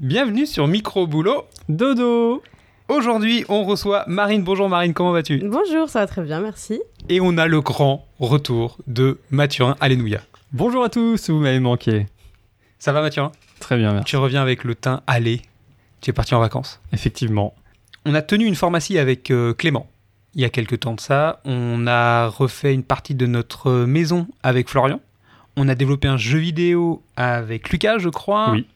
Bienvenue sur Micro Boulot Dodo Aujourd'hui, on reçoit Marine. Bonjour Marine, comment vas-tu? Bonjour, ça va très bien, merci. Et on a le grand retour de Mathurin Alléluia. Bonjour à tous, vous m'avez manqué. Ça va Mathurin? Très bien, merci. Tu reviens avec le teint allé. Tu es parti en vacances. Effectivement. On a tenu une pharmacie avec euh, Clément il y a quelques temps de ça. On a refait une partie de notre maison avec Florian. On a développé un jeu vidéo avec Lucas, je crois. Oui.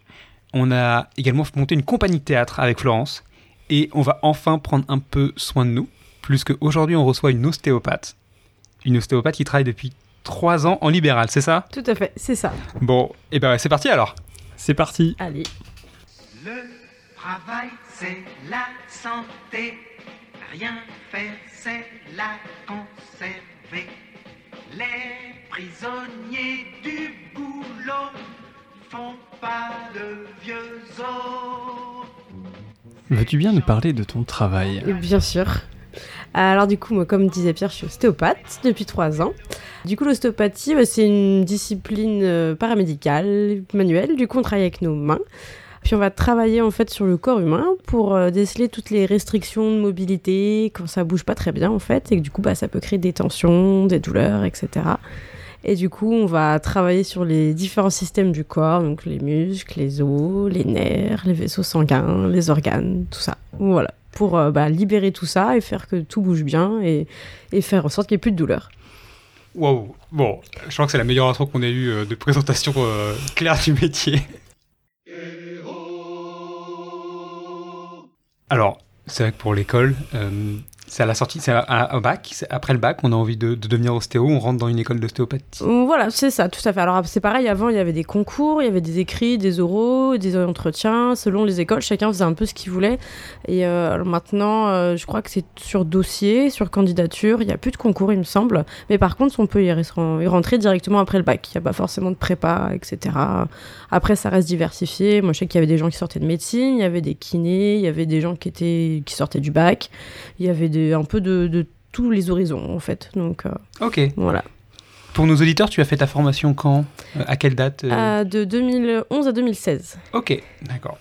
On a également monté une compagnie de théâtre avec Florence. Et on va enfin prendre un peu soin de nous, plus qu'aujourd'hui on reçoit une ostéopathe. Une ostéopathe qui travaille depuis trois ans en libéral, c'est ça? Tout à fait, c'est ça. Bon, et ben c'est parti alors. C'est parti. Allez. Le travail, c'est la santé. Rien faire, c'est la conserver. Les prisonniers Veux-tu bien nous parler de ton travail? Bien sûr. Alors du coup, moi, comme disait Pierre, je suis ostéopathe depuis trois ans. Du coup, l'ostéopathie, bah, c'est une discipline euh, paramédicale, manuelle. Du coup, on travaille avec nos mains. Puis on va travailler en fait sur le corps humain pour euh, déceler toutes les restrictions de mobilité quand ça bouge pas très bien en fait et que du coup bah, ça peut créer des tensions, des douleurs, etc. Et du coup on va travailler sur les différents systèmes du corps, donc les muscles, les os, les nerfs, les vaisseaux sanguins, les organes, tout ça. Voilà, pour euh, bah, libérer tout ça et faire que tout bouge bien et, faire en sorte qu'il n'y ait plus de douleur. Wow, bon, je crois que c'est la meilleure intro qu'on ait eue euh, de présentation euh, claire du métier. Alors, c'est vrai que pour l'école, c'est à la sortie, c'est au bac, après le bac, on a envie de, de devenir ostéo, on rentre dans une école d'ostéopathie. Voilà, c'est ça, tout à fait. Alors c'est pareil, avant il y avait des concours, il y avait des écrits, des oraux, des entretiens, selon les écoles, chacun faisait un peu ce qu'il voulait. Et euh, maintenant, euh, je crois que c'est sur dossier, sur candidature, il n'y a plus de concours il me semble. Mais par contre, on peut y rentrer directement après le bac, il n'y a pas forcément de prépa, etc. Après, ça reste diversifié. Moi je sais qu'il y avait des gens qui sortaient de médecine, il y avait des kinés, il y avait des gens qui, étaient, qui sortaient du bac, il y avait des, un peu de, de tous les horizons en fait. Donc euh, Ok. voilà. Pour nos auditeurs, tu as fait ta formation quand? Euh, À quelle date Euh, de 2011 à 2016. Ok, d'accord.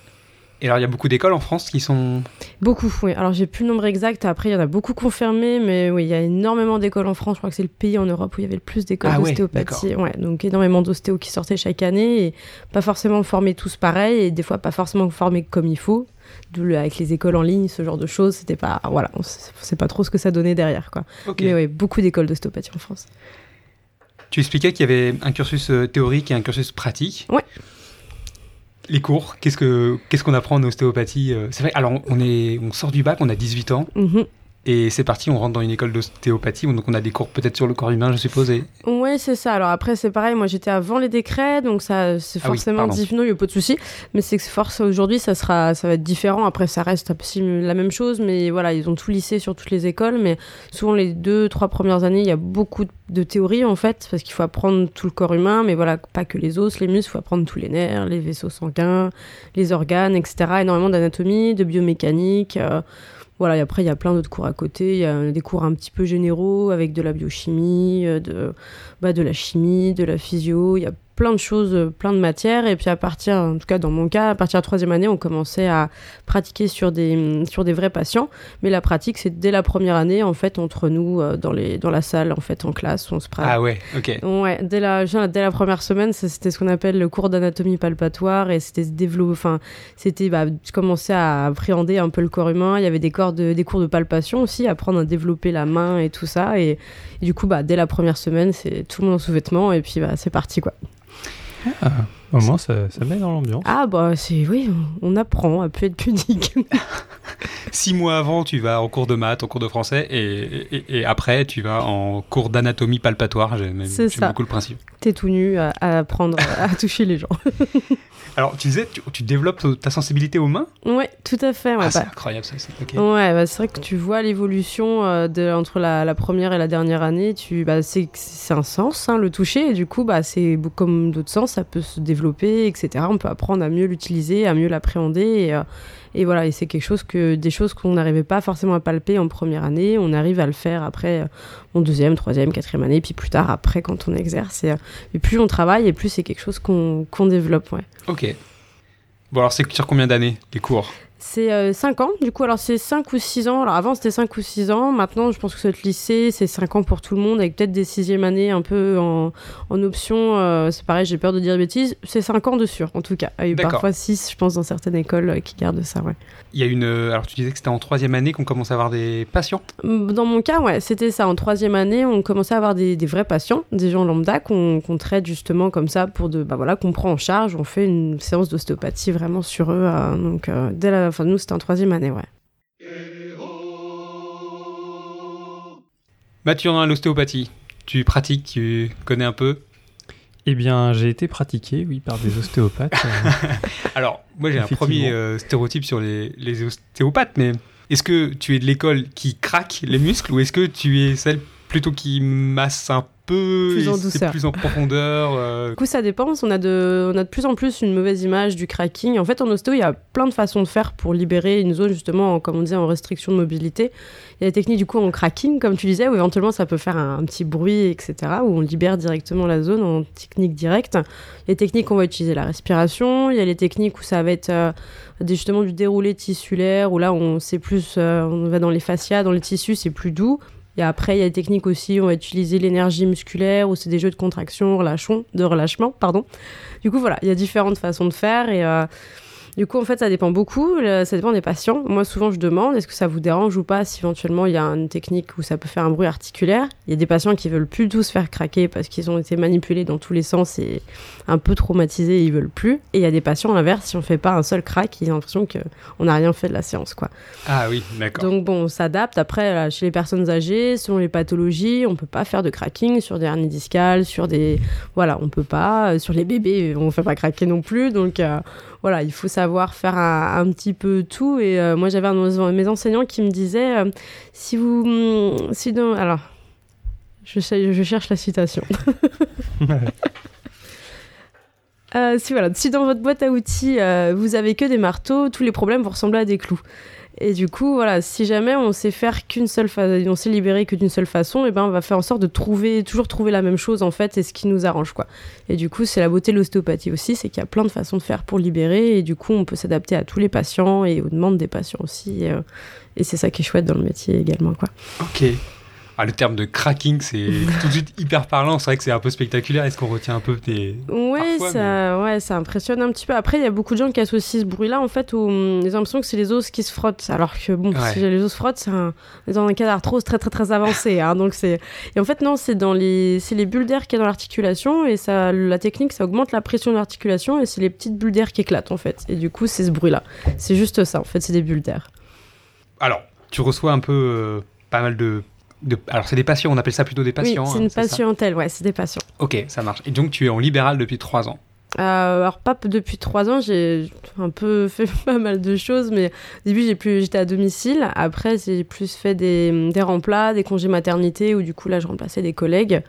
Et alors, il y a beaucoup d'écoles en France qui sont. Beaucoup, oui. Alors, j'ai plus le nombre exact. Après, il y en a beaucoup confirmés, mais oui, il y a énormément d'écoles en France. Je crois que c'est le pays en Europe où il y avait le plus d'écoles Ah d'ostéopathie. Ouais, donc, énormément d'ostéos qui sortaient chaque année et pas forcément formés tous pareil et des fois pas forcément formés comme il faut. D'où le- avec les écoles en ligne, ce genre de choses, c'était pas. Voilà, on sait sait pas trop ce que ça donnait derrière, quoi. Mais oui, beaucoup d'écoles d'ostéopathie en France. Tu expliquais qu'il y avait un cursus euh, théorique et un cursus pratique. Ouais. Les cours, qu'est-ce que qu'est-ce qu'on apprend en ostéopathie euh, C'est vrai. Alors, on est, on sort du bac, on a 18 ans Mhm. Et c'est parti. On rentre dans une école d'ostéopathie, donc on a des cours peut-être sur le corps humain, je suppose. Et... Ouais, c'est ça. Alors après, c'est pareil. Moi, j'étais avant les décrets, donc ça, c'est Ah oui, forcément pardon. différent. Il n'y a pas de souci. Mais c'est que force aujourd'hui, ça sera, ça va être différent. Après, ça reste la même chose, mais voilà, ils ont tout lissé sur toutes les écoles. Mais souvent, les deux, trois premières années, il y a beaucoup de théorie en fait, parce qu'il faut apprendre tout le corps humain, mais voilà, pas que les os, les muscles. Il faut apprendre tous les nerfs, les vaisseaux sanguins, les organes, etc. Énormément d'anatomie, de biomécanique. euh, voilà, et après, il y a plein d'autres cours à côté. Il y a des cours un petit peu généraux avec de la biochimie, euh, de, bah, de la chimie, de la physio. Il y a plein de choses, euh, plein de matières. Et puis à partir, en tout cas dans mon cas, à partir de la troisième année, on commençait à pratiquer sur des, sur des vrais patients. Mais la pratique, c'est dès la première année, en fait, entre nous, euh, dans, les, dans la salle, en fait, en classe, on se pratique. Ah ouais, ok. Ouais, dès la, dès la première semaine, c'était ce qu'on appelle le cours d'anatomie palpatoire et c'était se développer, enfin, c'était, bah, je commençais à appréhender un peu le corps humain. Il y avait des, corps de, des cours de palpation aussi, apprendre à développer la main et tout ça. Et, et du coup, bah, dès la première semaine, c'est tout le monde en sous-vêtements et puis, bah, c'est parti, quoi. Au moins, ça, ça met dans l'ambiance. Ah, bah, c'est, oui, on apprend à plus être pudique. Six mois avant, tu vas en cours de maths, en cours de français, et, et- et après, tu vas en cours d'anatomie palpatoire. J'aime beaucoup le principe. T'es tout nu à, à apprendre à toucher les gens. Alors, tu disais, tu, tu développes ta sensibilité aux mains? Ouais, tout à fait. Ouais, Ah, c'est bah, incroyable ça. c'est- ok. Ouais, bah, c'est vrai que tu vois l'évolution euh, de entre la, la première et la dernière année. Tu, bah, c'est c'est un sens, hein, le toucher, et du coup, bah, c'est comme d'autres sens, ça peut se développer, On peut apprendre à mieux l'utiliser, à mieux l'appréhender, et, euh, et voilà. Et c'est quelque chose que des choses qu'on n'arrivait pas forcément à palper en première année, on arrive à le faire après euh, en deuxième, troisième, quatrième année, puis plus tard après quand on exerce. Et, euh, plus on travaille, et plus c'est quelque chose qu'on développe. Ok. Bon, alors c'est sur combien d'années les cours? C'est 5 ans, du coup, alors c'est 5 ou 6 ans. Alors avant, c'était 5 ou 6 ans. Maintenant, je pense que cette lycée, c'est 5 ans pour tout le monde, avec peut-être des sixièmes années un peu en, en option. Euh, c'est pareil, j'ai peur de dire des bêtises. C'est 5 ans de sûr, en tout cas. Et parfois 6, je pense, dans certaines écoles euh, qui gardent ça, ouais. Il y a une. euh, Alors tu disais que c'était en troisième année qu'on commence à avoir des patients? Dans mon cas, ouais, c'était ça. En troisième année, on commençait à avoir des, des vrais patients, des gens lambda qu'on qu'on traite justement comme ça pour de, bah voilà, qu'on prend en charge. On fait une séance d'ostéopathie vraiment sur eux. euh, donc euh, dès la fin, nous c'était en troisième année, ouais. Mathieu, l'ostéopathie. Tu pratiques, tu connais un peu. Eh bien, j'ai été pratiqué, oui, par des ostéopathes. euh, Alors, moi j'ai un premier euh, stéréotype sur les, les ostéopathes, mais est-ce que tu es de l'école qui craque les muscles ou est-ce que tu es celle plutôt qui masse un peu Plus en douceur. plus en profondeur euh, Du coup, ça dépend. On a, de, on a de plus en plus une mauvaise image du cracking. En fait, en ostéo, il y a plein de façons de faire pour libérer une zone, justement, en- comme on disait, en restriction de mobilité. Il y a des techniques, du coup, en cracking, comme tu disais, où éventuellement ça peut faire un, un petit bruit, etc., où on libère directement la zone en technique directe. Les techniques, on va utiliser la respiration. Il y a les techniques où ça va être euh, justement du déroulé tissulaire, où là, on plus, euh, on va dans les fascias, dans les tissus, c'est plus doux. Et après, il y a des techniques aussi, on va utiliser l'énergie musculaire, ou c'est des jeux de contraction, de relâchement, pardon. Du coup, voilà, il y a différentes façons de faire. Et euh, du coup, en fait, ça dépend beaucoup. Ça dépend des patients. Moi, souvent, je demande est-ce que ça vous dérange ou pas si éventuellement il y a une technique où ça peut faire un bruit articulaire? Il y a des patients qui veulent plus du tout se faire craquer parce qu'ils ont été manipulés dans tous les sens et un peu traumatisés et ils veulent plus. Et il y a des patients, à l'inverse, si on fait pas un seul crack, ils ont l'impression qu'on n'a rien fait de la séance, quoi. Ah oui, d'accord. Donc bon, on s'adapte. Après, là, chez les personnes âgées, selon les pathologies, on peut pas faire de cracking sur des hernies discales, sur des... Voilà, on peut pas. Euh, Sur les bébés, on fait pas craquer non plus. Donc euh, voilà, il faut savoir faire un, un petit peu tout. Et euh, moi, j'avais un de mes enseignants qui me disait, euh, si vous... hum, Si dans... Alors, je, sais- je cherche la citation. Euh, si voilà, si dans votre boîte à outils vous avez que des marteaux, tous les problèmes vont ressembler à des clous. Et du coup, voilà, si jamais on sait faire qu'une seule façon, on sait libérer que d'une seule façon, et ben on va faire en sorte de trouver, toujours trouver la même chose en fait, et ce qui nous arrange quoi. Et du coup, c'est la beauté de l'ostéopathie aussi, c'est qu'il y a plein de façons de faire pour libérer, et du coup, on peut s'adapter à tous les patients et aux demandes des patients aussi. Et, euh, et c'est ça qui est chouette dans le métier également quoi. Ok. Ah, le terme de cracking, c'est tout de suite hyper parlant. C'est vrai que c'est un peu spectaculaire. Est-ce qu'on retient un peu des. Ouais, Parfois, ça, ouais, ça impressionne un petit peu. Après, il y a beaucoup de gens qui associent ce bruit-là, en fait, où hum, ils ont l'impression que c'est les os qui se frottent. Alors que, bon, Ouais. si les os se frottent, c'est un- dans un cas d'arthrose très, très, très avancé. hein, donc c'est... Et en fait, non, c'est dans les, c'est les bulles d'air qui est dans l'articulation, et ça, la technique, ça augmente la pression de l'articulation, et c'est les petites bulles d'air qui éclatent, en fait. Et du coup, c'est ce bruit-là. C'est juste ça, en fait, c'est des bulles d'air. Alors, tu reçois un peu euh, pas mal de. De- Alors, c'est des patients, on appelle ça plutôt des patients. oui, c'est hein, une ça patientèle, ouais, c'est des patients. Ok, ça marche. Et donc, tu es en libéral depuis trois ans. Euh, alors pas depuis trois ans, j'ai un peu fait pas mal de choses, mais au début j'ai plus, j'étais à domicile. Après j'ai plus fait des, des remplats, des congés maternité, où du coup là je remplaçais des collègues.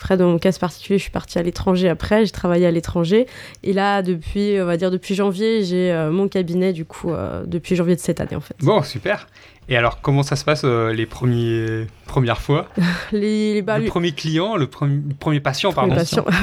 Après dans mon cas particulier, je suis partie à l'étranger après, j'ai travaillé à l'étranger. Et là depuis, on va dire depuis janvier, j'ai euh, mon cabinet du coup euh, depuis janvier de cette année en fait. Bon, super. Et alors, comment ça se passe euh, les premiers, premières fois Les, les- bah, Le les- premier client, le premier, premier patient, pardon. Patients.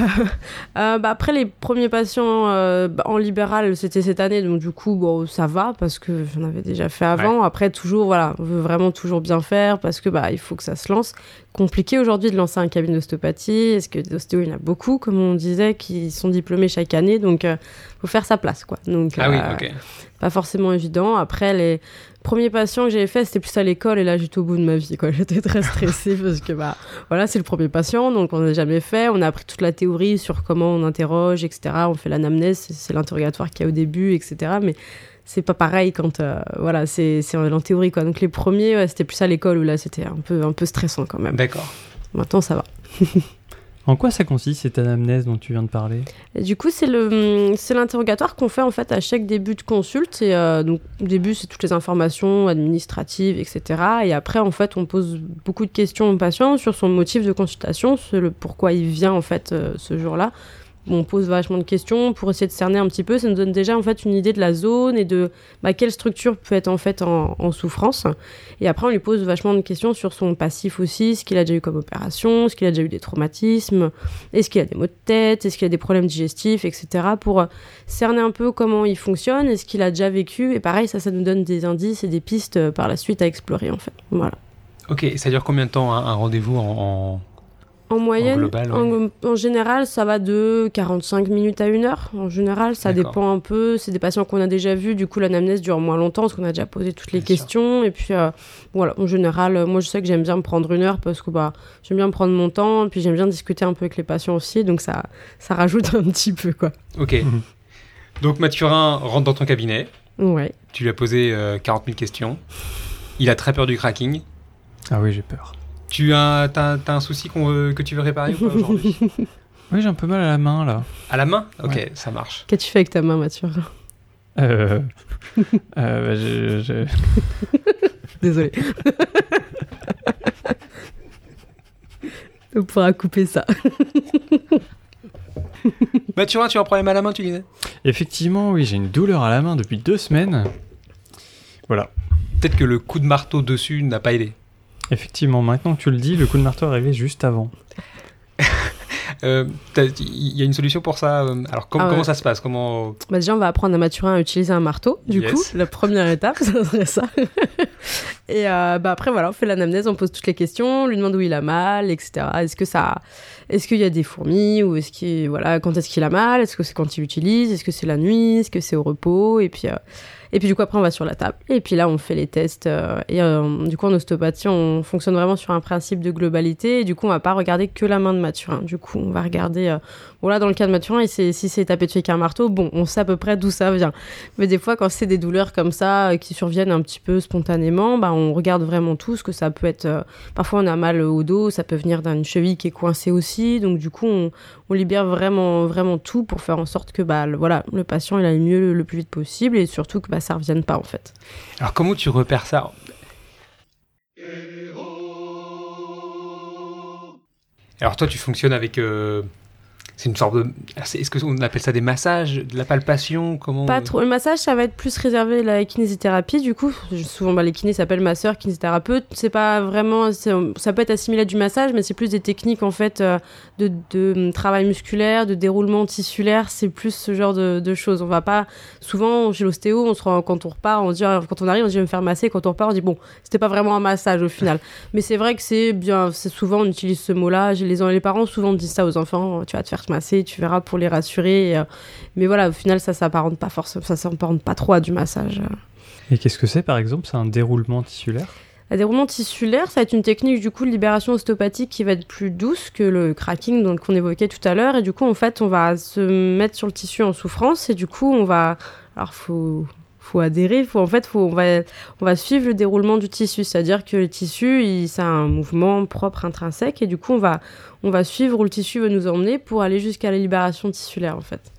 Euh, bah, après, les premiers patients bah, en libéral, c'était cette année, donc du coup, bon, ça va parce que j'en avais déjà fait avant. Après, toujours, voilà, on veut vraiment toujours bien faire parce que bah, il faut que ça se lance. Compliqué aujourd'hui de lancer un cabinet d'ostéopathie. Est-ce que des ostéos, il y en a beaucoup, comme on disait, qui sont diplômés chaque année, donc il faut faire sa place, quoi. Donc, Ah oui, euh, ok. pas forcément évident. Après, les premiers patients que j'avais fait, c'était plus à l'école, et là, j'étais au bout de ma vie, quoi. J'étais très stressée parce que, bah, voilà, c'est le premier patient, donc on n'a jamais fait. On a appris toute la théorie sur comment on interroge, etc. On fait l'anamnèse, c'est- l'interrogatoire qu'il y a au début, etc. Mais c'est pas pareil quand, euh, voilà, c'est c'est en théorie, quoi. Donc les premiers, ouais, c'était plus à l'école où là, c'était un peu, un peu stressant quand même. D'accord. Maintenant, ça va. En quoi ça consiste cette anamnèse dont tu viens de parler? Du coup, c'est le, c'est l'interrogatoire qu'on fait en fait à chaque début de consulte. Et euh, donc, au début, c'est toutes les informations administratives, etc. Et après, en fait, on pose beaucoup de questions au patient sur son motif de consultation, sur le pourquoi il vient en fait euh, ce jour-là. On pose vachement de questions pour essayer de cerner un petit peu. Ça nous donne déjà en fait une idée de la zone et de bah, quelle structure peut être en fait en, souffrance. Et après, on lui pose vachement de questions sur son passif aussi, ce qu'il a déjà eu comme opération, ce qu'il a déjà eu des traumatismes, est-ce qu'il a des maux de tête, est-ce qu'il a des problèmes digestifs, etc. pour euh, cerner un peu comment il fonctionne, est-ce qu'il a déjà vécu? Et pareil, ça, ça nous donne des indices et des pistes euh, par la suite à explorer en fait. Voilà. Ok, ça dure combien de temps un, rendez-vous en, en- En moyenne, global, en, en général, ça va de 45 minutes à une heure. En général, ça dépend un peu. C'est des patients qu'on a déjà vus. Du coup, l'anamnèse dure moins longtemps parce qu'on a déjà posé toutes les Bien sûr. questions. Et puis, euh, voilà, en général, euh, moi, je sais que j'aime bien me prendre une heure parce que bah, j'aime bien prendre mon temps. Et puis, j'aime bien discuter un peu avec les patients aussi. Donc, ça, ça rajoute un petit peu, quoi. Ok. Donc Mathurin rentre dans ton cabinet, Ouais. tu lui as posé euh, 40 000 questions. Il a très peur du cracking. Ah oui, j'ai peur. Tu as, un souci veut- que tu veux réparer ou pas aujourd'hui? Oui, j'ai un peu mal à la main là. À la main? Ok, Ouais. ça marche. Qu'as-tu fait avec ta main, Mathieu? Euh... euh, bah, je- je- Désolé. On pourra couper ça. Mathurin, tu as un problème à la main, tu disais? Effectivement, oui, j'ai une douleur à la main depuis deux semaines. Voilà. Peut-être que le coup de marteau dessus n'a pas aidé. Effectivement, maintenant que tu le dis, le coup de marteau est arrivé juste avant. Euh, Il y a une solution pour ça euh, Alors com- Ah ouais. comment ça se passe Comment Bah déjà, on va apprendre à Mathurin à utiliser un marteau. Du Yes. coup, la première étape, ça serait ça. Et euh, bah après, voilà, on fait l'anamnèse, on pose toutes les questions, on lui demande où il a mal, etc. Est-ce que ça, est-ce qu'il y a des fourmis ou est-ce qu'il, voilà, quand est-ce qu'il a mal Est-ce que c'est quand il l'utilise Est-ce que c'est la nuit Est-ce que c'est au repos Et puis, euh, et puis du coup après, on va sur la table. Et puis là, on fait les tests. euh, et euh, du coup, en ostéopathie, on fonctionne vraiment sur un principe de globalité. Et du coup, on va pas regarder que la main de Mathurin. Du coup, on va regarder. euh, voilà, dans le cas de Mathurin, si c'est tapé dessus avec un marteau, bon, on sait à peu près d'où ça vient. Mais des fois, quand c'est des douleurs comme ça, euh, qui surviennent un petit peu spontanément, bah, on regarde vraiment tout, ce que ça peut être. parfois, on a mal au dos, ça peut venir d'une cheville qui est coincée aussi. Donc, du coup, on, on libère vraiment, vraiment tout pour faire en sorte que bah, le, voilà, le patient il aille mieux le, plus vite possible et surtout que bah, ça revienne pas, en fait. Alors comment tu repères ça Alors toi, tu fonctionnes avec... euh, C'est une sorte de... c'est- Est-ce qu'on appelle ça des massages De la palpation Comment Pas trop. Le massage, ça va être plus réservé à la kinésithérapie, du coup. Souvent, bah, les kinés s'appellent masseurs, kinésithérapeutes. C'est pas vraiment. Ça peut être assimilé à du massage, mais c'est plus des techniques, en fait, euh, de, de, hum, travail musculaire, de déroulement tissulaire. C'est plus ce genre de, choses. On va pas. Souvent, chez l'ostéo, on se rend, quand on repart, on dit, ah, quand on arrive, on dit, je vais me faire masser. Quand on repart, on dit, bon, c'était pas vraiment un massage au final. mais c'est vrai que c'est bien. Souvent, on utilise ce mot-là. Les, les parents souvent disent ça aux enfants. Tu vas te faire masser, tu verras pour les rassurer. et, euh, mais voilà, au final, ça s'apparente pas forcément, ça s'apparente pas trop à du massage. Et qu'est-ce que c'est par exemple? C'est un déroulement tissulaire? La déroulement tissulaire, ça va être une technique du coup de libération ostéopathique qui va être plus douce que le cracking donc qu'on évoquait tout à l'heure. Et du coup, en fait, on va se mettre sur le tissu en souffrance et du coup, on va, alors faut faut adhérer, faut en fait, faut, on va on va suivre le déroulement du tissu, c'est-à-dire que le tissu, il, ça a un mouvement propre intrinsèque et du coup, on va on va suivre où le tissu veut nous emmener pour aller jusqu'à la libération tissulaire en fait.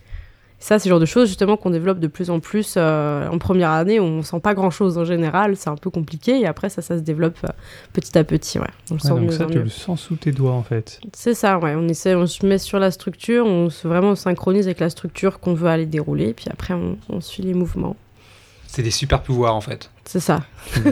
Ça, c'est le genre de choses justement qu'on développe de plus en plus euh, en première année. On sent pas grand chose en général, c'est un peu compliqué. Et après, ça, ça se développe euh, petit à petit. Ouais. On le Ouais, sent Donc mieux ça, tu le sens sous tes doigts en fait. C'est ça, ouais. On essaie, on se met sur la structure, on se vraiment synchronise avec la structure qu'on veut aller dérouler. Puis après, on, on suit les mouvements. C'est des super pouvoirs en fait. C'est ça.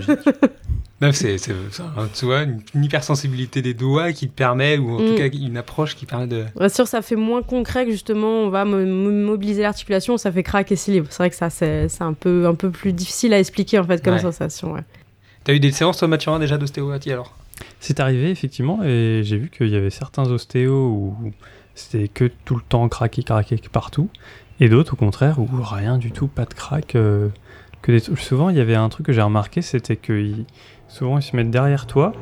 Non, c'est, c'est, c'est un- tu vois, une, une hypersensibilité des doigts qui te permet, ou en Mm. tout cas une approche qui permet de... Bien sûr, ça fait moins concret que justement, on va mo- mo- mobiliser l'articulation, ça fait craquer et s'équilibre. C'est vrai que ça, c'est c'est un peu, un peu plus difficile à expliquer en fait comme Ouais. sensation. Ouais. T'as eu des séances toi Mathurin déjà d'ostéopathie alors? C'est arrivé effectivement et j'ai vu qu'il y avait certains ostéos où c'était que tout le temps craquer, craquer partout et d'autres au contraire où rien du tout, pas de crack. euh, que des... Souvent il y avait un truc que j'ai remarqué, c'était que ils- souvent ils se mettent derrière toi,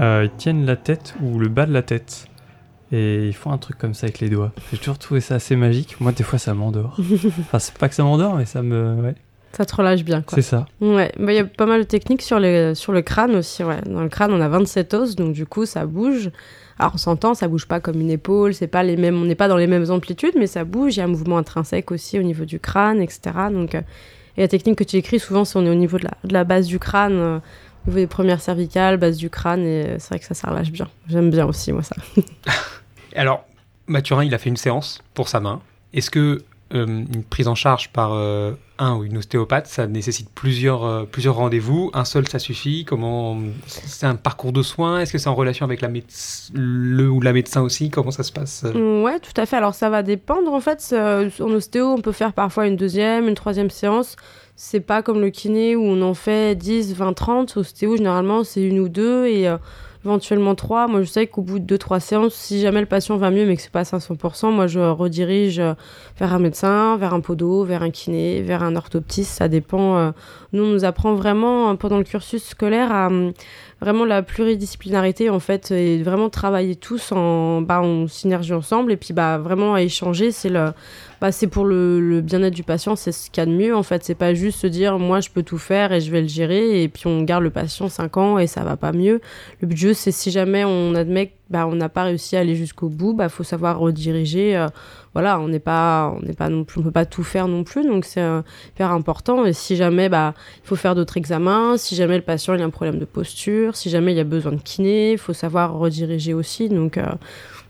euh, ils tiennent la tête ou le bas de la tête et ils font un truc comme ça avec les doigts. J'ai toujours trouvé ça assez magique. Moi des fois ça m'endort. enfin c'est pas que ça m'endort mais ça me... Ouais, Ça te relâche bien. Quoi. c'est ça. Ouais, bah, il y a pas mal de techniques sur, les, sur le crâne aussi. Ouais. Dans le crâne, on a 27 os, donc du coup, ça bouge. Alors, on s'entend, ça bouge pas comme une épaule, c'est pas les mêmes, on n'est pas dans les mêmes amplitudes, mais ça bouge. Il y a un mouvement intrinsèque aussi au niveau du crâne, etc. Donc, euh, et la technique que tu écris, souvent, c'est on est au niveau de la, base du crâne, euh, au niveau des premières cervicales, base du crâne, et c'est vrai que ça, ça bien. J'aime bien aussi, moi, ça. Alors, Mathurin, il a fait une séance pour sa main. Est-ce que une prise en charge par euh, un ou une ostéopathe, ça nécessite plusieurs, euh, plusieurs rendez-vous Un seul, ça suffit Comment C'est un parcours de soins Est-ce que c'est en relation avec la le ou la médecin aussi? Comment ça se passe Ouais, tout à fait. Alors ça va dépendre en fait. Euh, En ostéo, on peut faire parfois une deuxième, une troisième séance. C'est pas comme le kiné où on en fait 10, 20, 30. Ostéo, généralement, c'est une ou deux et euh, éventuellement trois. Moi, je sais qu'au bout de deux, trois séances, si jamais le patient va mieux mais que c'est pas à 500%, moi, je redirige euh, vers un médecin, vers un podo, vers un kiné, vers un orthoptiste. Ça dépend. Nous, nous apprend vraiment euh, pendant le cursus scolaire à hum, vraiment la pluridisciplinarité en fait et vraiment travailler tous en, bah, en synergie ensemble. Et puis bah vraiment à échanger c'est le bah, c'est pour le, bien-être du patient c'est ce qu'il y a de mieux en fait. C'est pas juste se dire moi je peux tout faire et je vais le gérer et puis on garde le patient 5 ans et ça va pas mieux. Le but c'est si jamais on admet bah, on n'a pas réussi à aller jusqu'au bout bah faut savoir rediriger euh, voilà on n'est pas on n'est pas non plus on peut pas tout faire non plus donc c'est euh, hyper important et si jamais bah il faut faire d'autres examens. Si jamais le patient a un problème de posture, si jamais il y a besoin de kiné, il faut savoir rediriger aussi. Donc, euh,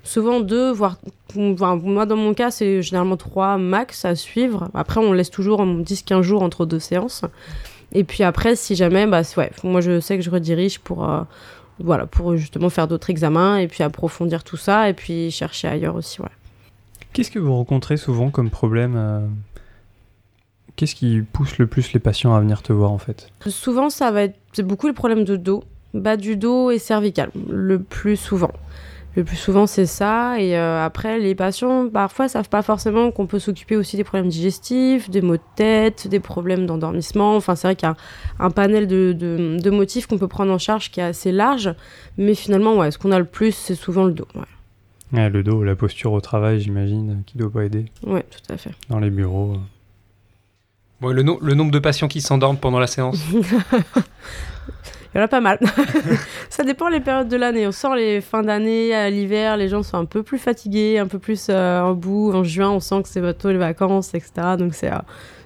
souvent deux, voire. moi, dans mon cas, c'est généralement trois max à suivre. Après, on laisse toujours 10-15 jours entre deux séances. Et puis après, si jamais, bah, moi, je sais que je redirige pour. Voilà, pour justement faire d'autres examens et puis approfondir tout ça et puis chercher ailleurs aussi, ouais. Qu'est-ce que vous rencontrez souvent comme problème euh, Qu'est-ce qui pousse le plus les patients à venir te voir en fait? Souvent, ça va être c'est beaucoup le problème de dos, bas du dos et cervical, le plus souvent. Le plus souvent, c'est ça. Et euh, après, les patients, parfois, savent pas forcément qu'on peut s'occuper aussi des problèmes digestifs, des maux de tête, des problèmes d'endormissement. Enfin, c'est vrai qu'il y a un, un panel de, de- de motifs qu'on peut prendre en charge qui est assez large. Mais finalement, ouais, ce qu'on a le plus, c'est souvent le dos. Ouais, Ouais, Le dos, la posture au travail, j'imagine, qui doit pas aider ouais tout à fait. dans les bureaux. euh. Bon, le, no- le nombre de patients qui s'endorment pendant la séance Il y en a pas mal. ça dépend les périodes de l'année. On sent les fins d'année, à l'hiver, les gens sont un peu plus fatigués, un peu plus euh, en bout. En juin, on sent que c'est bientôt les vacances, etc. Donc c'est euh,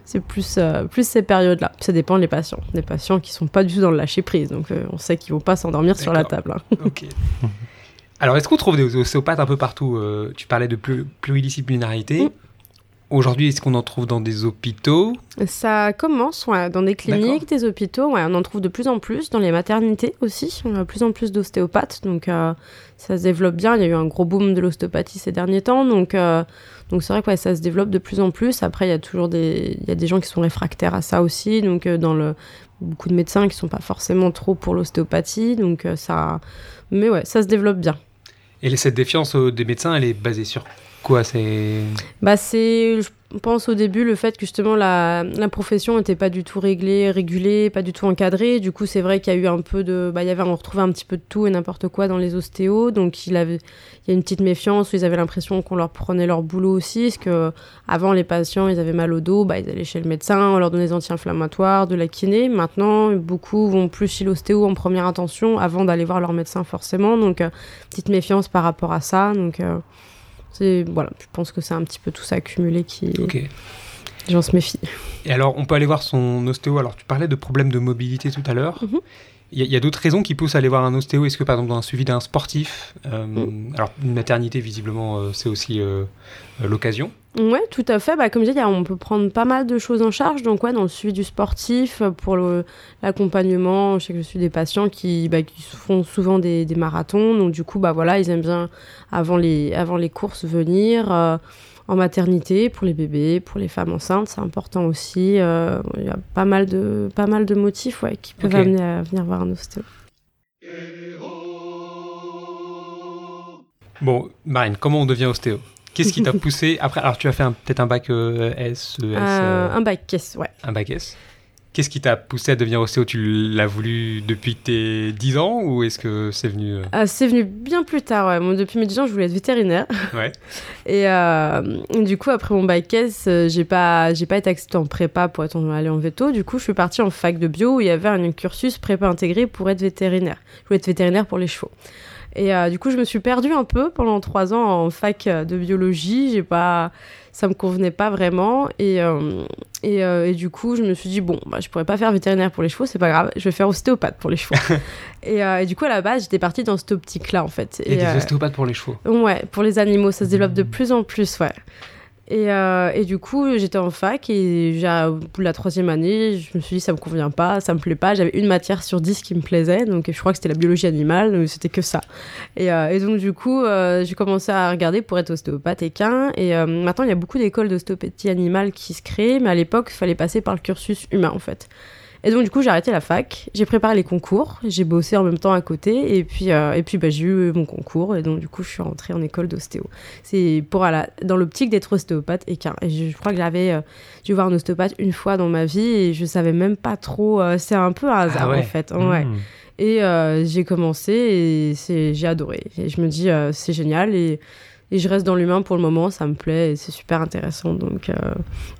c'est plus, euh, plus ces périodes-là. Ça dépend des patients. Des patients qui sont pas du tout dans le lâcher prise. Donc euh, on sait qu'ils vont pas s'endormir sur la table. hein. Ok. Alors, est-ce qu'on trouve des ostéopathes un peu partout Euh, Tu parlais de plu- pluridisciplinarité. Mm. Aujourd'hui, est-ce qu'on en trouve dans des hôpitaux? Ça commence ouais, dans des cliniques, des hôpitaux. Ouais, on en trouve de plus en plus dans les maternités aussi. On a de plus en plus d'ostéopathes, donc euh, ça se développe bien. Il y a eu un gros boom de l'ostéopathie ces derniers temps, donc euh, donc c'est vrai que ouais, ça se développe de plus en plus. Après, il y a toujours des il y a des gens qui sont réfractaires à ça aussi, donc euh, dans le beaucoup de médecins qui sont pas forcément trop pour l'ostéopathie, donc ça. Mais ouais, ça se développe bien. Et cette défiance des médecins, elle est basée sur quoi C'est Bah c'est, je pense au début le fait que justement la, la profession n'était pas du tout réglée, régulée, pas du tout encadrée. Du coup c'est vrai qu'il y a eu un peu de, bah il y avait on retrouvait un petit peu de tout et n'importe quoi dans les ostéos. Donc il y a une petite méfiance où ils avaient l'impression qu'on leur prenait leur boulot aussi, parce que avant les patients ils avaient mal au dos, bah ils allaient chez le médecin, on leur donnait des anti-inflammatoires, de la kiné. Maintenant beaucoup vont plus chez l'ostéo en première intention avant d'aller voir leur médecin forcément. Donc euh, petite méfiance par rapport à ça. Donc euh, voilà, je pense que c'est un petit peu tout ça accumulé qui Ok. les gens se méfient. Et alors, on peut aller voir son ostéo. Alors, tu parlais de problèmes de mobilité tout à l'heure. Mhm. Il y a, d'autres raisons qui poussent à aller voir un ostéo. Est-ce que, par exemple, dans un suivi d'un sportif, euh, Mm. alors une maternité, visiblement, euh, c'est aussi euh, l'occasion. Ouais, tout à fait. Bah, comme je disais, on peut prendre pas mal de choses en charge. Donc, ouais, dans le suivi du sportif, euh, pour l'accompagnement, je sais que je suis des patients qui, bah, qui font souvent des, des marathons. Donc, du coup, bah, voilà, ils aiment bien, avant les, avant les courses, venir. euh, en maternité, pour les bébés, pour les femmes enceintes, c'est important aussi. Euh, Il y a pas mal de, pas mal de motifs ouais, qui peuvent amener à venir voir un ostéo. Bon, Marine, comment on devient ostéo? Qu'est-ce qui t'a poussé après Alors, tu as fait peut-être un bac euh, S, ES, Euh, euh, un bac caisse, ouais. un bac S. Qu'est-ce qui t'a poussé à devenir ostéo Tu l'as voulu depuis tes 10 ans ou est-ce que c'est venu euh, c'est venu bien plus tard. Ouais. Moi, depuis mes 10 ans, je voulais être vétérinaire. Ouais. Et du coup, après mon bac S, j'ai pas, j'ai pas été acceptée en prépa pour être en- aller en veto. Du coup, je suis partie en fac de bio où il y avait un cursus prépa intégré pour être vétérinaire. Je voulais être vétérinaire pour les chevaux. Et euh, du coup, je me suis perdue un peu pendant trois ans en fac euh, de biologie. J'ai pas, ça me convenait pas vraiment. Et, euh, et, euh, et, du coup, je me suis dit, bon, bah, je pourrais pas faire vétérinaire pour les chevaux, c'est pas grave, je vais faire ostéopathe pour les chevaux. et, et, du coup, à la base, j'étais partie dans cette optique-là, en fait. Et, et des ostéopathes pour les chevaux Ouais, pour les animaux, ça se développe de plus en plus, ouais. Et, euh, et, du coup, j'étais en fac et de la troisième année, je me suis dit ça me convient pas, ça me plaît pas. J'avais une matière sur dix qui me plaisait, donc je crois que c'était la biologie animale, donc c'était que ça. Et, euh, et, donc du coup, euh, j'ai commencé à regarder pour être ostéopathe. Et euh, maintenant, il y a beaucoup d'écoles d'ostéopathie animale qui se créent, mais à l'époque, il fallait passer par le cursus humain en fait. Et donc, du coup, j'ai arrêté la fac, j'ai préparé les concours, j'ai bossé en même temps à côté, et puis, euh, et puis bah, j'ai eu mon concours, et donc, du coup, je suis rentrée en école d'ostéo. C'est pour, voilà, dans l'optique d'être ostéopathe équin. Et je, je crois que j'avais euh, dû voir un ostéopathe une fois dans ma vie, et je savais même pas trop. Euh, c'est un peu un hasard, ah ouais. en fait. Ouais. Mmh. Et euh, j'ai commencé, et j'ai adoré. Et je me dis, c'est génial, et et je reste dans l'humain pour le moment, ça me plaît et c'est super intéressant. Donc euh,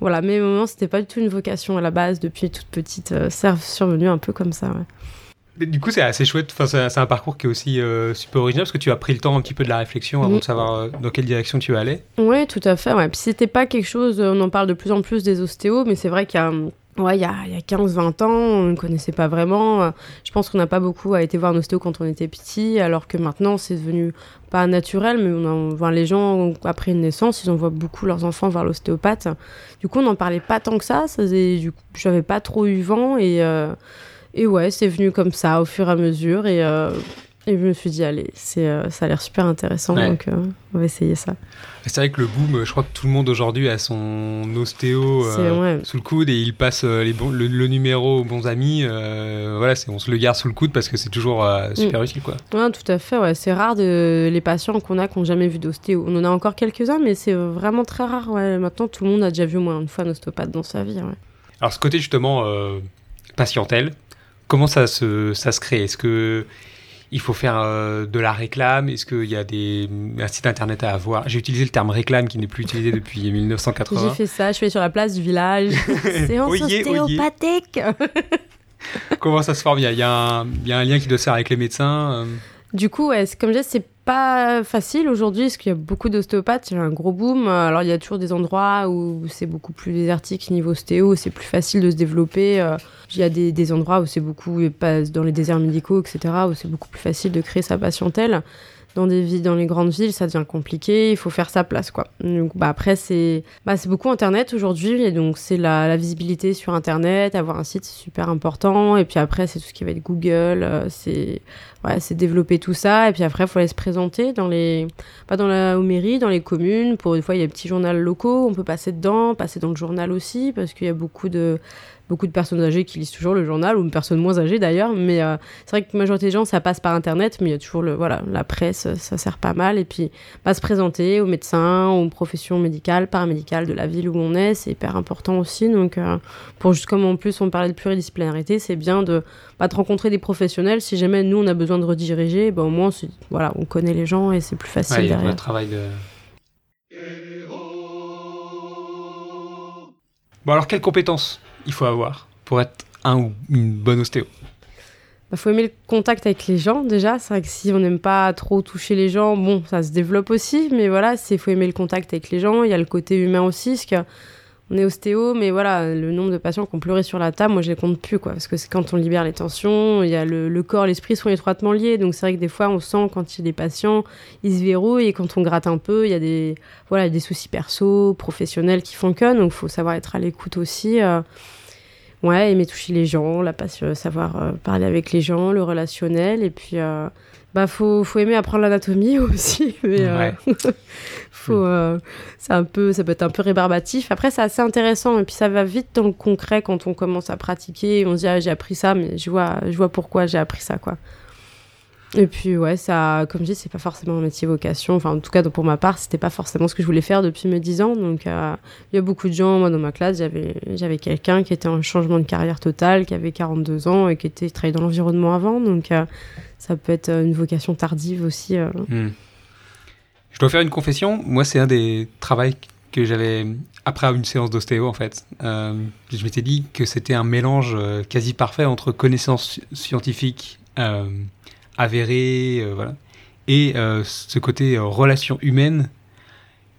voilà, mais au moment, c'était pas du tout une vocation à la base, depuis toute petite, euh, c'est survenu un peu comme ça. Ouais. Du coup, c'est assez chouette, enfin, c'est un parcours qui est aussi euh, super original parce que tu as pris le temps un petit peu de la réflexion avant Mhm. de savoir euh, dans quelle direction tu allais. Ouais, tout à fait. Ouais. Puis c'était pas quelque chose, on en parle de plus en plus des ostéos, mais c'est vrai qu'il y a. Ouais, il y a, y a 15-20 ans, on ne connaissait pas vraiment. Je pense qu'on n'a pas beaucoup été voir un ostéo quand on était petit, alors que maintenant c'est devenu pas naturel, mais on en voit les gens après une naissance, ils envoient beaucoup leurs enfants voir l'ostéopathe. Du coup, on n'en parlait pas tant que ça. j'avais pas trop eu vent et euh, et ouais, c'est venu comme ça au fur et à mesure et euh, et je me suis dit allez, c'est euh, ça a l'air super intéressant, Ouais. donc euh, on va essayer ça. C'est vrai que le boom, je crois que tout le monde aujourd'hui a son ostéo euh, ouais. sous le coude et il passe les le, le numéro aux bons amis. voilà, c'est- on se le garde sous le coude parce que c'est toujours euh, super utile, quoi. Ouais, tout à fait. Ouais. C'est rare de... les patients qu'on a qui n'ont jamais vu d'ostéo. On en a encore quelques-uns, mais c'est vraiment très rare. Ouais. Maintenant, tout le monde a déjà vu au moins une fois un ostéopathe dans sa vie. Ouais. Alors, ce côté justement patientèle, comment ça se, ça se crée? Est-ce que il faut faire euh, de la réclame. Est-ce qu'il y a des, un site internet à avoir? J'ai utilisé le terme réclame qui n'est plus utilisé depuis J'ai 1980. fait ça, je suis sur la place du village. Séance ostéopathique. Comment ça se forme? Il y, a, il y a un, il y a un lien qui doit se faire avec les médecins euh, Du coup, ouais, comme je disais, pas facile aujourd'hui parce qu'il y a beaucoup d'ostéopathes, il y a un gros boom. Alors, il y a toujours des endroits où c'est beaucoup plus désertique niveau ostéo, c'est plus facile de se développer. Euh, Il y a des, des endroits où c'est beaucoup, dans les déserts médicaux, etc., où c'est beaucoup plus facile de créer sa patientèle. Dans, des villes, dans les grandes villes, ça devient compliqué, il faut faire sa place. Quoi. Donc, bah, après, c'est bah, beaucoup Internet aujourd'hui, donc c'est la, visibilité sur Internet, avoir un site, c'est super important. Et puis après, c'est tout ce qui va être Google, euh, c'est développer tout ça. Et puis après, il faut aller se présenter dans les, pas dans la aux mairies, dans les communes. Pour une fois, il y a des petits journaux locaux, on peut passer dedans, passer dans le journal aussi, parce qu'il y a beaucoup de beaucoup de personnes âgées qui lisent toujours le journal, ou une personne moins âgée d'ailleurs. Mais euh, c'est vrai que la majorité des gens, ça passe par Internet, mais il y a toujours le, voilà, la presse, ça sert pas mal. Et puis, bah, se présenter aux médecins, aux professions médicales, paramédicales de la ville où on est, c'est hyper important aussi. Donc, euh, pour juste comme en plus on parlait de pluridisciplinarité, c'est bien de, bah, de rencontrer des professionnels. Si jamais nous on a besoin de rediriger, bah, au moins c'est- voilà, on connaît les gens et c'est plus facile ouais, y a un derrière. travail de. Bon, alors, quelles compétences? Il faut avoir pour être un ou une bonne ostéo Il faut aimer le contact avec les gens déjà. C'est vrai que si on n'aime pas trop toucher les gens, bon, ça se développe aussi, mais voilà, il faut aimer le contact avec les gens. Il y a le côté humain aussi, parce que on est ostéo, mais voilà, le nombre de patients qui ont pleuré sur la table, moi je les compte plus, quoi. Parce que c'est quand on libère les tensions, il y a le, le corps, l'esprit sont étroitement liés. Donc c'est vrai que des fois, on sent quand il y a des patients, ils se verrouillent, et quand on gratte un peu, il y a des, voilà, des soucis perso, professionnels qui font que. Donc il faut savoir être à l'écoute aussi. euh, Ouais, aimer toucher les gens, la passion, savoir euh, parler avec les gens, le relationnel, et puis euh, bah faut faut aimer apprendre l'anatomie aussi, mais euh, faut euh, c'est un peu ça peut être un peu rébarbatif. Après c'est assez intéressant et puis ça va vite dans le concret quand on commence à pratiquer, on se dit ah, j'ai appris ça, mais je vois je vois pourquoi j'ai appris ça quoi. Et puis ouais, ça, comme je dis, c'est pas forcément un métier vocation. Enfin, en tout cas, pour ma part, c'était pas forcément ce que je voulais faire depuis mes 10 ans. Donc, euh, il y a beaucoup de gens, moi, dans ma classe, j'avais, quelqu'un qui était en changement de carrière total, qui avait 42 ans et qui était travaillé dans l'environnement avant. Donc, euh, ça peut être une vocation tardive aussi. euh. Hmm. Je dois faire une confession. Moi, c'est un des travaux que j'avais après une séance d'ostéo, en fait. Euh, je m'étais dit que c'était un mélange euh, quasi parfait entre connaissances scientifiques avérées, euh, voilà, et euh, ce côté euh, relation humaine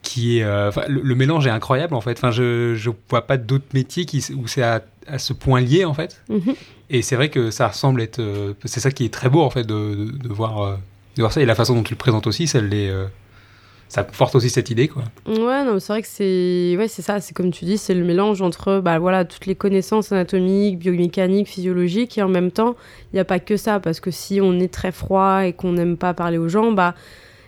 qui est euh, le, le mélange est incroyable en fait. Enfin, je je vois pas d'autres métiers qui où c'est à, à ce point lié en fait. Mhm. Et c'est vrai que ça ressemble être euh, c'est ça qui est très beau en fait de, de, de voir euh, de voir ça et la façon dont tu le présentes aussi, ça l'est ça porte aussi cette idée quoi. Ouais, non, c'est vrai que c'est ouais, c'est ça, c'est comme tu dis, c'est le mélange entre bah voilà, toutes les connaissances anatomiques, biomécaniques, physiologiques et en même temps, il n'y a pas que ça parce que si on est très froid et qu'on n'aime pas parler aux gens, bah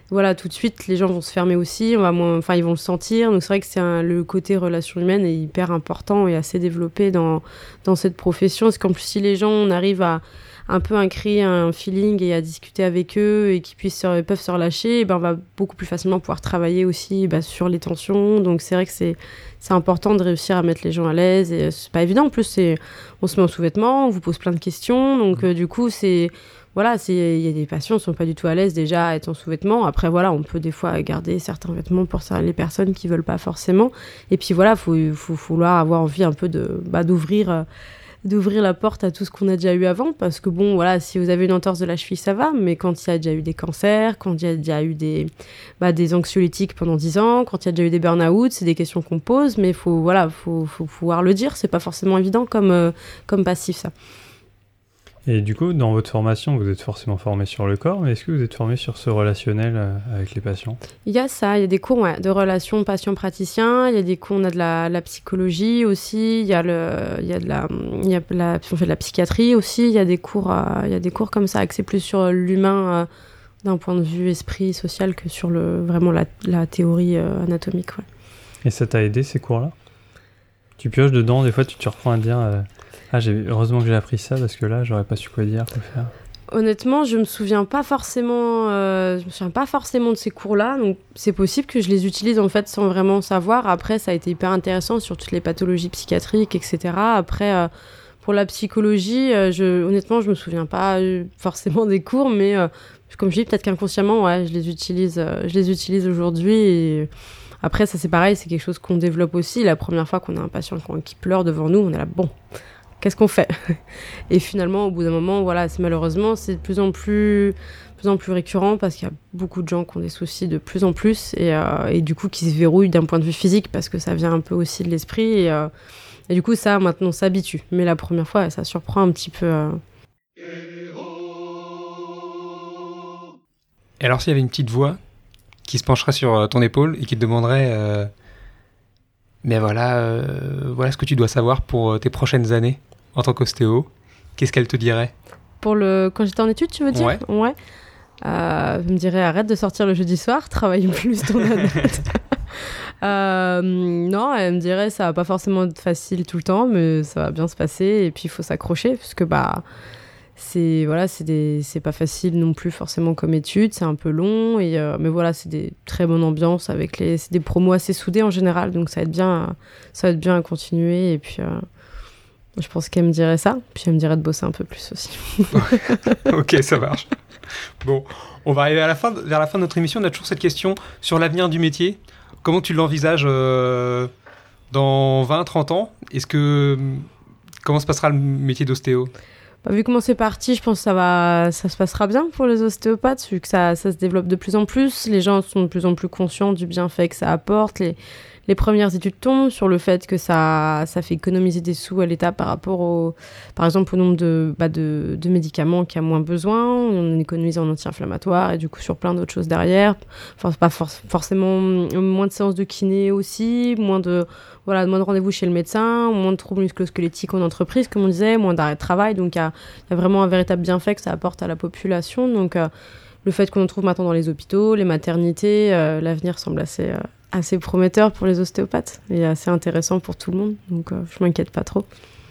voilà, tout de suite les gens vont se fermer aussi, on va moins enfin ils vont le sentir. Donc c'est vrai que c'est un- le côté relation humaine est hyper important et assez développé dans dans cette profession parce qu'en plus si les gens on arrive à un peu à créer un feeling et à discuter avec eux et qu'ils puissent se- peuvent se relâcher, et ben on va beaucoup plus facilement pouvoir travailler aussi bah, sur les tensions. Donc c'est vrai que c'est c'est important de réussir à mettre les gens à l'aise et c'est pas évident. En plus c'est on se met en sous-vêtements, on vous pose plein de questions, donc euh, du coup c'est voilà, il y a des patients qui sont pas du tout à l'aise déjà à être en sous-vêtements. Après voilà, on peut des fois garder certains vêtements pour ça, les personnes qui veulent pas forcément. Et puis voilà, faut, faut vouloir avoir envie un peu de bah, d'ouvrir euh, d'ouvrir la porte à tout ce qu'on a déjà eu avant parce que bon voilà si vous avez une entorse de la cheville ça va mais quand il y a déjà eu des cancers quand il y a déjà eu des bah, des anxiolytiques pendant 10 ans quand il y a déjà eu des burn-out c'est des questions qu'on pose mais faut voilà faut, faut pouvoir le dire c'est pas forcément évident comme euh, comme passif ça Et du coup, dans votre formation, vous êtes forcément formé sur le corps, mais est-ce que vous êtes formé sur ce relationnel euh, avec les patients? Il y a ça, il y a des cours ouais, de relations patient-praticien, il y a des cours, on a de la, la psychologie aussi, il y a le, il y a de la, il y a la, on fait de la psychiatrie aussi, il y a des cours, euh, il y a des cours comme ça axés plus sur l'humain euh, d'un point de vue esprit social que sur le vraiment la, la théorie euh, anatomique. Ouais. Et ça t'a aidé ces cours-là? Tu pioches dedans, des fois tu te reprends à dire Ah, heureusement que j'ai appris ça parce que là, j'aurais pas su quoi dire, quoi faire. Honnêtement, je me souviens pas forcément, euh, je me souviens pas forcément de ces cours-là, donc c'est possible que je les utilise en fait sans vraiment savoir. Après, ça a été hyper intéressant sur toutes les pathologies psychiatriques, etc. Après, euh, pour la psychologie, euh, je, honnêtement, je me souviens pas euh, forcément des cours, mais comme je dis, peut-être qu'inconsciemment, ouais, je les utilise, je les utilise aujourd'hui. Et après, ça c'est pareil, c'est quelque chose qu'on développe aussi. La première fois qu'on a un patient qui pleure devant nous, on est là, bon, qu'est-ce qu'on fait Et finalement, au bout d'un moment, voilà, c'est malheureusement, c'est de plus en plus, plus en plus récurrent parce qu'il y a beaucoup de gens qui ont des soucis de plus en plus et, euh, et du coup qui se verrouillent d'un point de vue physique parce que ça vient un peu aussi de l'esprit et, euh, et du coup ça maintenant s'habitue. Mais la première fois, ça surprend un petit peu. euh. Et alors s'il y avait une petite voix qui se pencherait sur ton épaule et qui te demanderait mais voilà voilà ce que tu dois savoir pour tes prochaines années en tant qu'ostéo, qu'est-ce qu'elle te dirait? Pour le, quand j'étais en études, tu veux dire? Ouais. Ouais. Euh, je me dirais arrête de sortir le jeudi soir, travaille plus ton anatote. Euh, non, elle me dirait ça va pas forcément être facile tout le temps, mais ça va bien se passer et puis il faut s'accrocher parce que bah c'est voilà c'est des c'est pas facile non plus forcément comme étude, c'est un peu long et euh, mais voilà c'est des très bonnes ambiances avec les c'est des promos assez soudés en général donc ça va être bien ça va être bien à continuer et puis euh, je pense qu'elle me dirait ça puis elle me dirait de bosser un peu plus aussi. ok, ça marche. Bon, on va arriver à la fin, vers la fin de notre émission. On a toujours cette question sur l'avenir du métier. Comment tu l'envisages euh, dans 20, 30 ans? Est-ce que comment se passera le métier d'ostéo? Bah, vu comment c'est parti, je pense que ça va, ça se passera bien pour les ostéopathes, vu que ça, ça se développe de plus en plus. Les gens sont de plus en plus conscients du bienfait que ça apporte. Les, les premières études tombent sur le fait que ça, fait économiser des sous à l'État par rapport au, par exemple, au nombre de, bah, médicaments qu'il a moins besoin. On économise en anti-inflammatoire et du coup sur plein d'autres choses derrière. Pas for- forcément moins de séances de kiné aussi, moins de, voilà, moins de rendez-vous chez le médecin, moins de troubles musculo-squelettiques en entreprise, comme on disait, moins d'arrêt de travail. Donc, il y a, il y a vraiment un véritable bienfait que ça apporte à la population. Donc, euh, le fait qu'on en trouve maintenant dans les hôpitaux, les maternités, euh, l'avenir semble assez, euh, assez prometteur pour les ostéopathes et assez intéressant pour tout le monde. Donc, euh, je m'inquiète pas trop.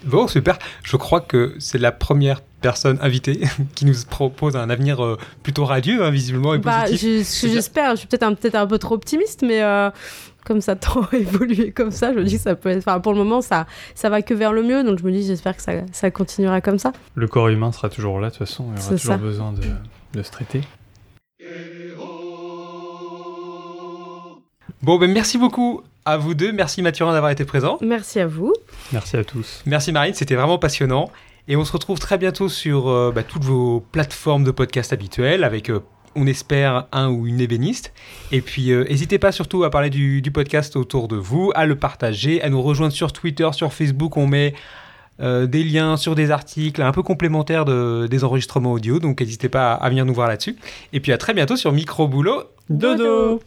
Bon, super. Je crois que c'est la première personne invitée qui nous propose un avenir euh, plutôt radieux, hein, visiblement, et Bah, positif. j'espère, je suis peut-être un, peut-être un peu trop optimiste, mais euh, comme ça tend à évoluer comme ça, je me dis que ça peut être. Enfin, pour le moment, ça, ça va que vers le mieux, donc je me dis, j'espère que ça, ça continuera comme ça. Le corps humain sera toujours là, de toute façon, il y aura toujours ça. besoin de, de se traiter. Bon, ben merci beaucoup à vous deux. Merci Mathurin d'avoir été présent. Merci à vous. Merci à tous. Merci Marine, c'était vraiment passionnant. Et on se retrouve très bientôt sur euh, bah, toutes vos plateformes de podcast habituelles avec euh, on espère un ou une ébéniste. Et puis, euh, n'hésitez pas surtout à parler du, du podcast autour de vous, à le partager, à nous rejoindre sur Twitter, sur Facebook. On met euh, des liens sur des articles un peu complémentaires de, des enregistrements audio. Donc, n'hésitez pas à, à venir nous voir là-dessus. Et puis, à très bientôt sur Micro Boulot. Dodo Dodo.